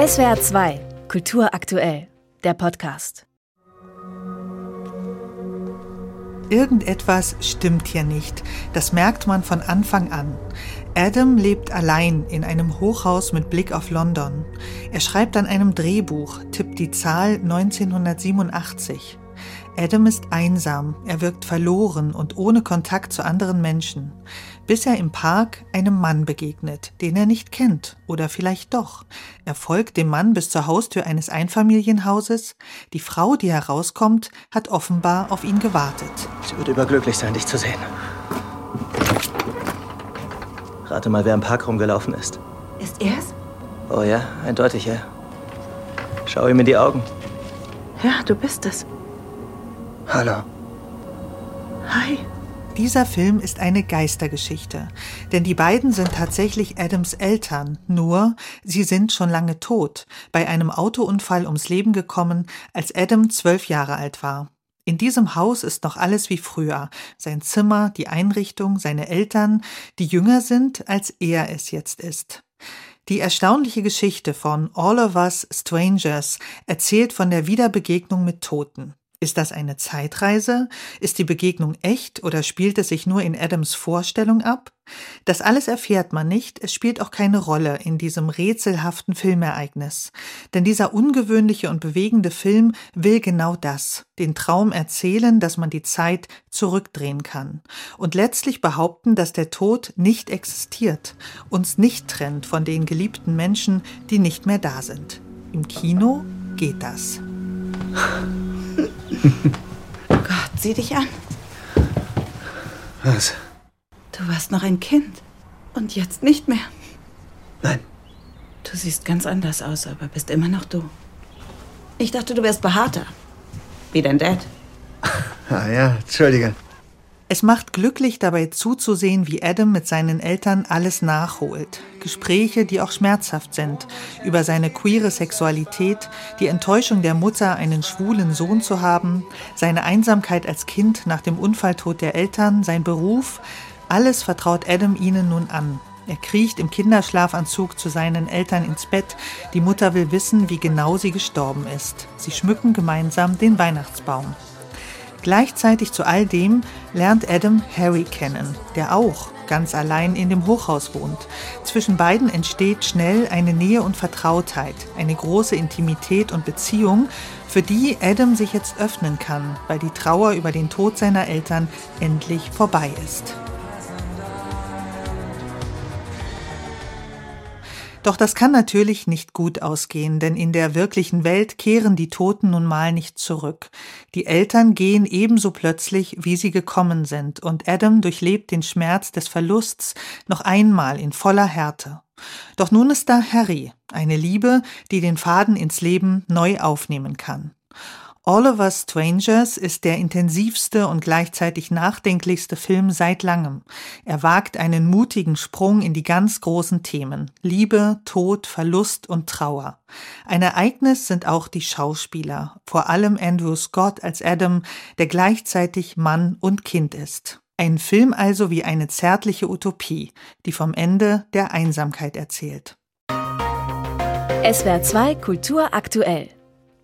SWR 2, Kultur aktuell, der Podcast. Irgendetwas stimmt hier nicht. Das merkt man von Anfang an. Adam lebt allein in einem Hochhaus mit Blick auf London. Er schreibt an einem Drehbuch, tippt die Zahl 1987. Adam ist einsam, er wirkt verloren und ohne Kontakt zu anderen Menschen, bis er im Park einem Mann begegnet, den er nicht kennt oder vielleicht doch. Er folgt dem Mann bis zur Haustür eines Einfamilienhauses. Die Frau, die herauskommt, hat offenbar auf ihn gewartet. Sie wird überglücklich sein, dich zu sehen. Rate mal, wer im Park rumgelaufen ist. Ist er's? Oh ja, eindeutig, ja. Schau ihm in die Augen. Ja, du bist es. Hallo. Hi. Dieser Film ist eine Geistergeschichte, denn die beiden sind tatsächlich Adams Eltern, nur sie sind schon lange tot, bei einem Autounfall ums Leben gekommen, als Adam zwölf Jahre alt war. In diesem Haus ist noch alles wie früher, sein Zimmer, die Einrichtung, seine Eltern, die jünger sind, als er es jetzt ist. Die erstaunliche Geschichte von All of Us Strangers erzählt von der Wiederbegegnung mit Toten. Ist das eine Zeitreise? Ist die Begegnung echt oder spielt es sich nur in Adams Vorstellung ab? Das alles erfährt man nicht, es spielt auch keine Rolle in diesem rätselhaften Filmereignis. Denn dieser ungewöhnliche und bewegende Film will genau das, den Traum erzählen, dass man die Zeit zurückdrehen kann und letztlich behaupten, dass der Tod nicht existiert, uns nicht trennt von den geliebten Menschen, die nicht mehr da sind. Im Kino geht das. Gott, sieh dich an. Was? Du warst noch ein Kind. Und jetzt nicht mehr. Nein. Du siehst ganz anders aus, aber bist immer noch du. Ich dachte, du wärst behaarter. Wie dein Dad. Ah ja, entschuldige. Es macht glücklich dabei zuzusehen, wie Adam mit seinen Eltern alles nachholt. Gespräche, die auch schmerzhaft sind, über seine queere Sexualität, die Enttäuschung der Mutter, einen schwulen Sohn zu haben, seine Einsamkeit als Kind nach dem Unfalltod der Eltern, sein Beruf, alles vertraut Adam ihnen nun an. Er kriecht im Kinderschlafanzug zu seinen Eltern ins Bett. Die Mutter will wissen, wie genau sie gestorben ist. Sie schmücken gemeinsam den Weihnachtsbaum. Gleichzeitig zu all dem lernt Adam Harry kennen, der auch ganz allein in dem Hochhaus wohnt. Zwischen beiden entsteht schnell eine Nähe und Vertrautheit, eine große Intimität und Beziehung, für die Adam sich jetzt öffnen kann, weil die Trauer über den Tod seiner Eltern endlich vorbei ist. Doch das kann natürlich nicht gut ausgehen, denn in der wirklichen Welt kehren die Toten nun mal nicht zurück. Die Eltern gehen ebenso plötzlich, wie sie gekommen sind, und Adam durchlebt den Schmerz des Verlusts noch einmal in voller Härte. Doch nun ist da Harry, eine Liebe, die den Faden ins Leben neu aufnehmen kann. Us Strangers ist der intensivste und gleichzeitig nachdenklichste Film seit langem. Er wagt einen mutigen Sprung in die ganz großen Themen Liebe, Tod, Verlust und Trauer. Ein Ereignis sind auch die Schauspieler, vor allem Andrew Scott als Adam, der gleichzeitig Mann und Kind ist. Ein Film also wie eine zärtliche Utopie, die vom Ende der Einsamkeit erzählt. SWR 2 Kultur aktuell.